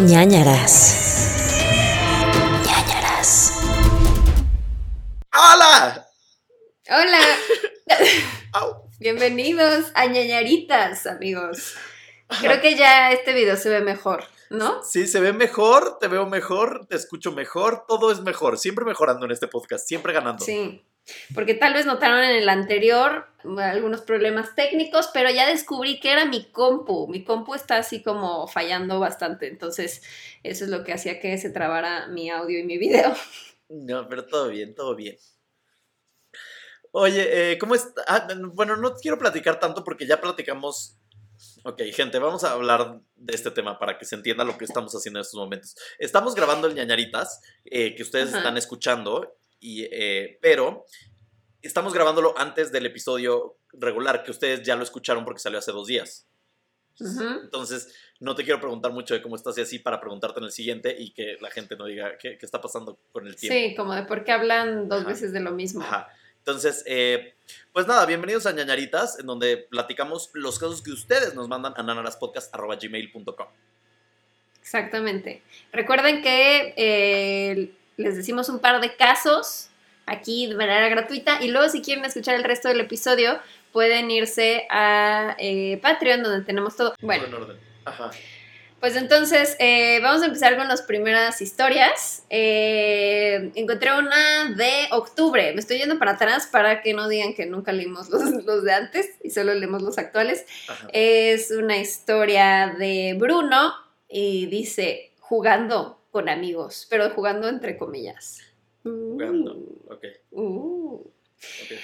ñañaras. ñañaras. ¡Hola! Hola, bienvenidos a ñañaritas, amigos. Creo que ya este video se ve mejor, ¿no? Sí, se ve mejor, te veo mejor, te escucho mejor, todo es mejor. Siempre mejorando en este podcast, siempre ganando. Sí, porque tal vez notaron en el anterior algunos problemas técnicos, pero ya descubrí que era mi compu. Mi compu está así como fallando bastante, entonces eso es lo que hacía que se trabara mi audio y mi video. No, pero todo bien, todo bien. Oye, eh, ¿cómo está? Ah, bueno, no quiero platicar tanto porque ya platicamos. Ok, gente, vamos a hablar de este tema para que se entienda lo que estamos haciendo en estos momentos. Estamos grabando el ñañaritas, eh, que ustedes Ajá. están escuchando, y, eh, pero estamos grabándolo antes del episodio regular, que ustedes ya lo escucharon porque salió hace dos días. Entonces, no te quiero preguntar mucho de cómo estás y así para preguntarte en el siguiente y que la gente no diga qué, qué está pasando con el tiempo. Sí, como de por qué hablan dos Ajá. veces de lo mismo. Ajá. Entonces, eh, pues nada, bienvenidos a ñañaritas, en donde platicamos los casos que ustedes nos mandan a nanaraspodcast.gmail.com. Exactamente. Recuerden que eh, les decimos un par de casos aquí de manera gratuita y luego si quieren escuchar el resto del episodio pueden irse a eh, Patreon donde tenemos todo. Bueno, En orden. Ajá. pues entonces eh, vamos a empezar con las primeras historias. Eh, encontré una de octubre. Me estoy yendo para atrás para que no digan que nunca leímos los, los de antes y solo leemos los actuales. Ajá. Es una historia de Bruno y dice jugando con amigos, pero jugando entre comillas. Jugando. Uh, Ok, uh. ok.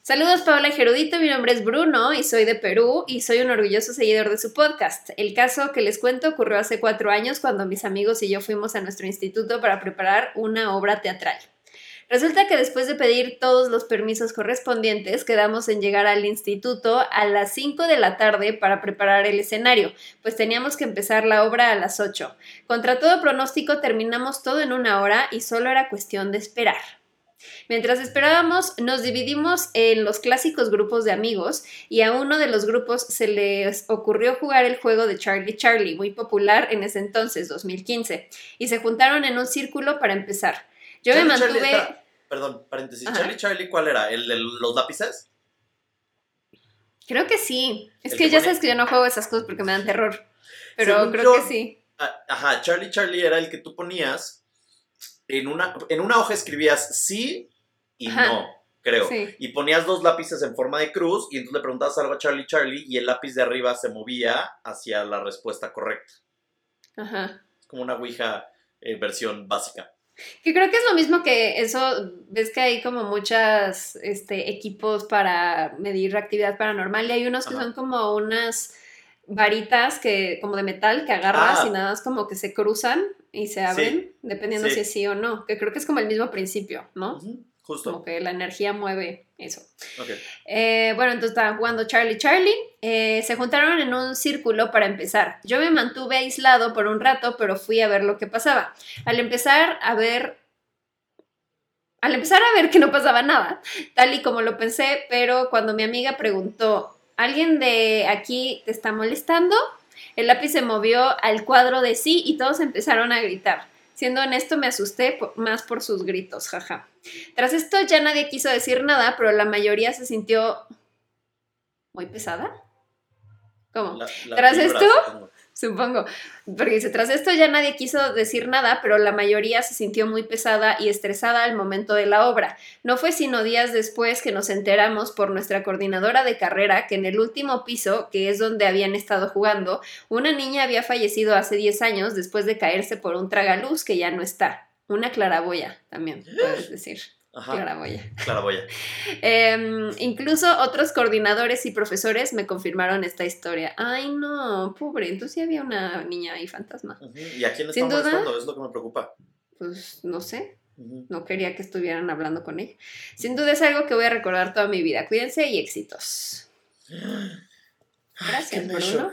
Saludos Paola Gerudito, mi nombre es Bruno y soy de Perú y soy un orgulloso seguidor de su podcast. El caso que les cuento ocurrió hace cuatro años cuando mis amigos y yo fuimos a nuestro instituto para preparar una obra teatral. Resulta que después de pedir todos los permisos correspondientes, quedamos en llegar al instituto a las 5 de la tarde para preparar el escenario, pues teníamos que empezar la obra a las 8. Contra todo pronóstico terminamos todo en una hora y solo era cuestión de esperar. Mientras esperábamos, nos dividimos en los clásicos grupos de amigos y a uno de los grupos se les ocurrió jugar el juego de Charlie Charlie, muy popular en ese entonces, 2015, y se juntaron en un círculo para empezar. Yo me Charlie, Charlie, mantuve... espera, perdón, paréntesis. Ajá. Charlie, Charlie, ¿cuál era? ¿El de los lápices? Creo que sí. Es ¿El que que ya pone- sabes que yo no juego esas cosas porque me dan terror. Pero Según creo yo- que sí. Ah, Ajá, Charlie, Charlie era el que tú ponías. En una, en una hoja escribías sí y Ajá. no, creo. Sí. Y ponías dos lápices en forma de cruz y entonces le preguntabas algo a Charlie Charlie y el lápiz de arriba se movía hacia la respuesta correcta. Ajá. Es como una Ouija eh, versión básica. Que creo que es lo mismo que eso, ves que hay como muchas este, equipos para medir actividad paranormal y hay unos que Ajá. son como unas varitas que como de metal que agarras Ah. y nada más como que se cruzan y se abren, dependiendo Sí. si es sí o no, que creo que es como el mismo principio, ¿no? Justo. Como que la energía mueve eso. Ok. Eh, bueno, entonces estaban jugando Charlie Charlie. Eh, se juntaron en un círculo para empezar. Yo me mantuve aislado por un rato, pero fui a ver lo que pasaba. Al empezar a ver. Al empezar a ver que no pasaba nada, tal y como lo pensé, pero cuando mi amiga preguntó, ¿alguien de aquí te está molestando? El lápiz se movió al cuadro de sí y todos empezaron a gritar. Siendo honesto, me asusté por- más por sus gritos, jaja. Tras esto ya nadie quiso decir nada, pero la mayoría se sintió muy pesada. ¿Cómo? La- la ¿Tras esto? Supongo. Porque dice, tras esto ya nadie quiso decir nada, pero la mayoría se sintió muy pesada y estresada al momento de la obra. No fue sino días después que nos enteramos por nuestra coordinadora de carrera que en el último piso, que es donde habían estado jugando, una niña había fallecido hace 10 años después de caerse por un tragaluz que ya no está. Una claraboya, también puedes decir. Ajá, Claraboya. claraboya. Em, incluso otros coordinadores y profesores me confirmaron esta historia. Ay, no, pobre. Entonces sí había una niña ahí fantasma. ¿Y a quién Sin está duda. molestando? Es lo que me preocupa. Pues no sé. No quería que estuvieran hablando con ella. Sin duda es algo que voy a recordar toda mi vida. Cuídense y éxitos. Gracias. Bruno.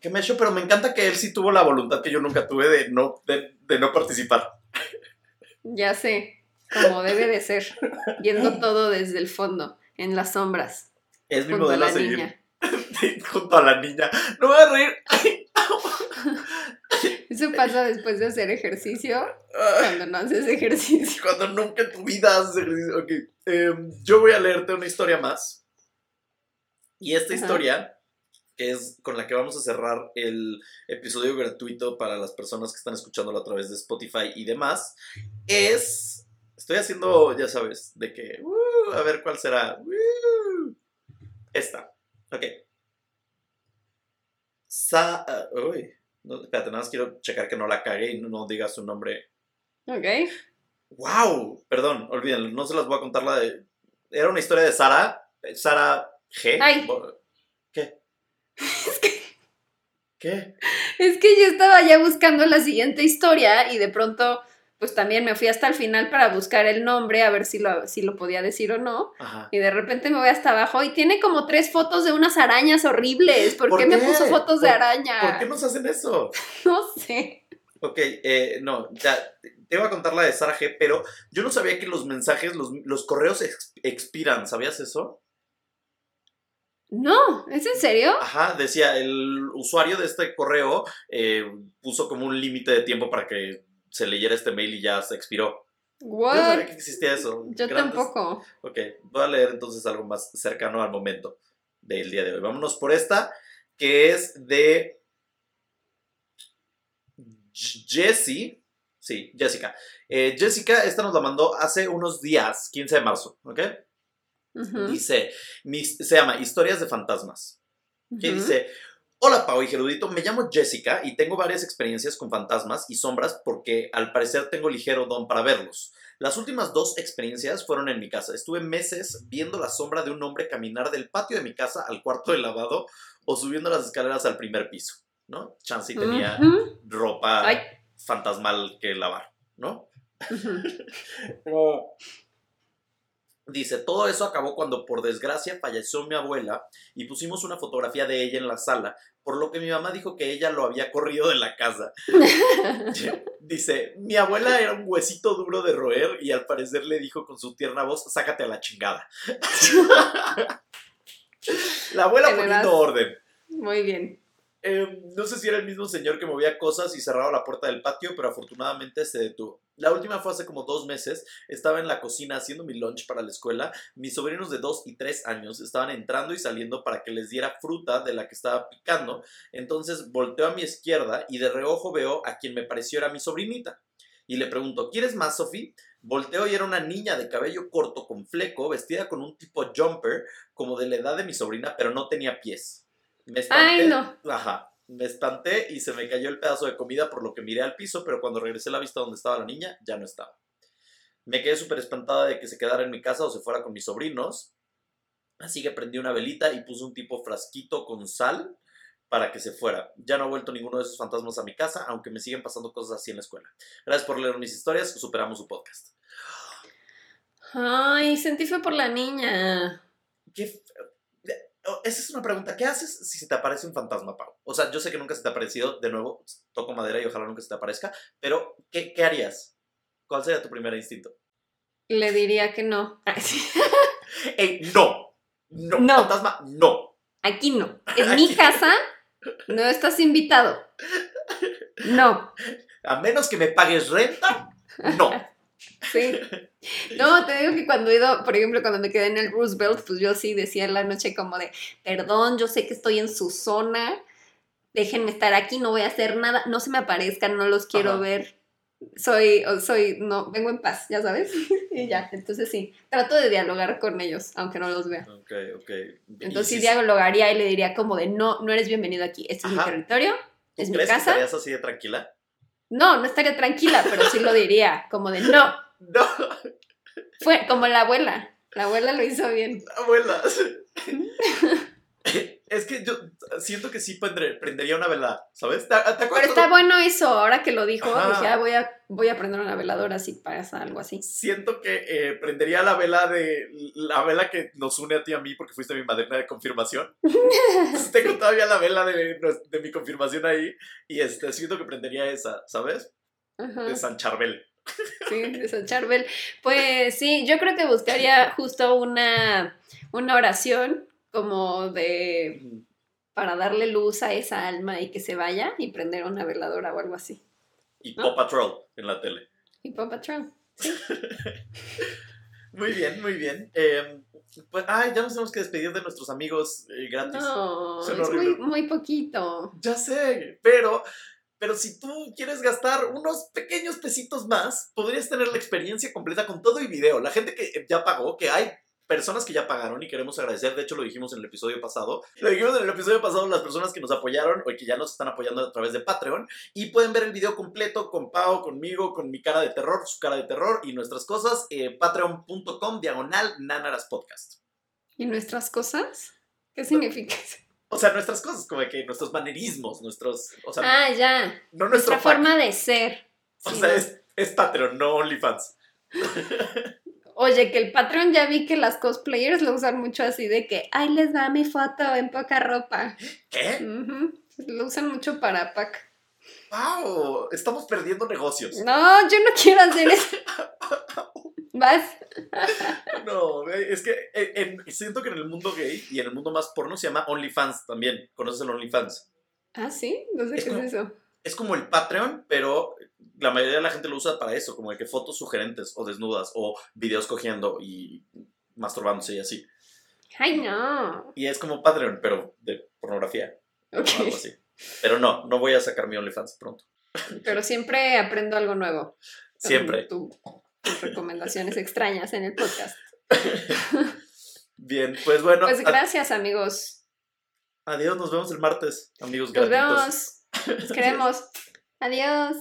Qué mecho, pero me encanta que él sí tuvo la voluntad que yo nunca tuve de no, de, de no participar. Ya sé, como debe de ser. Viendo todo desde el fondo, en las sombras, Es mi a modelo a la seguir. niña. junto a la niña. No me voy a reír. Ay. Eso pasa después de hacer ejercicio, cuando no haces ejercicio. Cuando nunca en tu vida haces ejercicio. Ok, em, yo voy a leerte una historia más. Y esta Ajá. historia, que es con la que vamos a cerrar el episodio gratuito para las personas que están escuchándolo a través de Spotify y demás, es... Estoy haciendo, ya sabes, de que... uh, a ver cuál será. Uh, esta. Ok. Sa... ah, uy. No, espérate, nada más quiero checar que no la cague y no diga su nombre Ok. ¡Wow! Perdón, olvídenlo, no se las voy a contar la de. Era una historia de Sara. Sara G. Ay. ¿Qué? ¿Qué? Es que yo estaba ya buscando la siguiente historia y de pronto, pues también me fui hasta el final para buscar el nombre, a ver si lo, si lo podía decir o no. Ajá. Y de repente me voy hasta abajo y tiene como tres fotos de unas arañas horribles. ¿Por, ¿Por qué, me puso fotos de ¿Por- araña? ¿Por qué nos hacen eso? No sé. Ok, eh, no, ya. Te iba a contar la de Sara G, pero yo no sabía que los mensajes, los, los correos ex- expiran, ¿sabías eso? No, ¿es en serio? Ajá, decía, el usuario de este correo eh, puso como un límite de tiempo para que se leyera este mail y ya se expiró. Yo What? sabía que existía eso. Yo Grandes- tampoco. Ok, voy a leer entonces algo más cercano al momento del día de hoy. Vámonos por esta, que es de Jessie. Sí, Jessica. Eh, Jessica, esta nos la mandó hace unos días, 15 de marzo, ¿ok? Dice, mis- se llama Historias de Fantasmas. Que ujú. dice, hola Pau y Gerudito, me llamo Jessica y tengo varias experiencias con fantasmas y sombras porque al parecer tengo ligero don para verlos. Las últimas dos experiencias fueron en mi casa. Estuve meses viendo la sombra de un hombre caminar del patio de mi casa al cuarto de lavado o subiendo las escaleras al primer piso, ¿no? Chansey tenía ropa Ay. fantasmal que lavar, ¿no? Dice, todo eso acabó cuando por desgracia falleció mi abuela y pusimos una fotografía de ella en la sala, por lo que mi mamá dijo que ella lo había corrido de la casa. Dice, mi abuela era un huesito duro de roer y al parecer le dijo con su tierna voz, sácate a la chingada. la abuela poniendo orden. Muy bien. Eh, no sé si era el mismo señor que movía cosas y cerraba la puerta del patio, pero afortunadamente se detuvo. La última fue hace como dos meses. Estaba en la cocina haciendo mi lunch para la escuela. Mis sobrinos de 2 y 3 años estaban entrando y saliendo para que les diera fruta de la que estaba picando. Entonces volteo a mi izquierda y de reojo veo a quien me pareció era mi sobrinita. Y le pregunto, ¿quieres más, Sophie? Volteo y era una niña de cabello corto con fleco, vestida con un tipo jumper, como de la edad de mi sobrina, pero no tenía pies. Me espanté. Ay, no. Ajá. Me espanté y se me cayó el pedazo de comida por lo que miré al piso, pero cuando regresé la vista donde estaba la niña, ya no estaba. Me quedé súper espantada de que se quedara en mi casa o se fuera con mis sobrinos. Así que prendí una velita y puse un tipo frasquito con sal para que se fuera. Ya no ha vuelto ninguno de esos fantasmas a mi casa, aunque me siguen pasando cosas así en la escuela. Gracias por leer mis historias, superamos su podcast. Ay, sentí fue por la niña. ¿Qué Esa es una pregunta. ¿Qué haces si se te aparece un fantasma, Pau? O sea, yo sé que nunca se te ha aparecido, de nuevo, toco madera y ojalá nunca se te aparezca, pero ¿qué, qué harías? ¿Cuál sería tu primer instinto? Le diría que no. ¡Ey, no! No, No. fantasma, no. Aquí no. En mi casa no estás invitado. No. A menos que me pagues renta, no. Sí. No, te digo que cuando he ido, por ejemplo, cuando me quedé en el Roosevelt, pues yo sí decía en la noche como de, perdón, yo sé que estoy en su zona, déjenme estar aquí, no voy a hacer nada, no se me aparezcan, no los quiero Ajá. ver. Soy, soy, no, vengo en paz, ya sabes. y ya, entonces sí, trato de dialogar con ellos, aunque no los vea. Ok, ok. Entonces sí ¿Y si- dialogaría y le diría como de, no, no eres bienvenido aquí, este es mi Ajá. territorio, ¿tú es mi crees que casa. estarías así de tranquila? No, no estaría tranquila, pero sí lo diría, como de, no, No, fue como la abuela. La abuela lo hizo bien. abuela. Es que yo siento que sí prendería una velada, ¿sabes? ¿Te, te Pero está bueno eso, ahora que lo dijo, Ajá. dije, ah, voy a, voy a prender una veladora si pasa algo así. Siento que eh, prendería la vela de la vela que nos une a ti y a mí porque fuiste mi madrina de confirmación. Entonces, tengo todavía la vela de, de mi confirmación ahí y este, siento que prendería esa, ¿sabes? Ajá, De San Charbel. sí, de San Charbel. Pues sí, yo creo que buscaría justo una, una oración como de para darle luz a esa alma y que se vaya y prender una veladora o algo así. Y ¿No? Paw Patrol en la tele. Y Paw Patrol. Muy bien, muy bien. Eh, pues, ay, ya nos tenemos que despedir de nuestros amigos eh, gratis. No, es muy, muy poquito. Ya sé, pero, pero si tú quieres gastar unos pequeños pesitos más, podrías tener la experiencia completa con todo y video. La gente que ya pagó, que hay personas que ya pagaron y queremos agradecer, de hecho lo dijimos en el episodio pasado, lo dijimos en el episodio pasado las personas que nos apoyaron o que ya nos están apoyando a través de Patreon y pueden ver el video completo con Pau, conmigo, con mi cara de terror, su cara de terror y nuestras cosas, eh, patreon.com diagonal Nanaras Podcast. ¿Y nuestras cosas? ¿Qué significa eso? O sea, nuestras cosas, como que nuestros manerismos, nuestros, o sea, Ah, ya. no Nuestra pack. forma de ser. O Sí, sea, no. es, es Patreon, no OnlyFans. Oye, que el Patreon ya vi que las cosplayers lo usan mucho así de que, ay, les va mi foto en poca ropa. ¿Qué? Ujú. Lo usan mucho para pack. ¡Wow! Estamos perdiendo negocios. No, yo no quiero hacer eso. ¿Vas? No, es que en- siento que en el mundo gay y en el mundo más porno se llama OnlyFans también. ¿Conoces el OnlyFans? Ah, sí, no sé Es qué como- es eso. Es como el Patreon, pero la mayoría de la gente lo usa para eso, como de que fotos sugerentes o desnudas o videos cogiendo y masturbándose y así. Ay, no. Y es como Patreon, pero de pornografía o algo así. Pero no, no voy a sacar mi OnlyFans pronto. Pero siempre aprendo algo nuevo. Siempre. Tu- tus recomendaciones extrañas en el podcast. Bien, pues bueno. Pues gracias, amigos. Adiós, nos vemos el martes, amigos Nos gratitos. vemos. Los queremos. Adiós.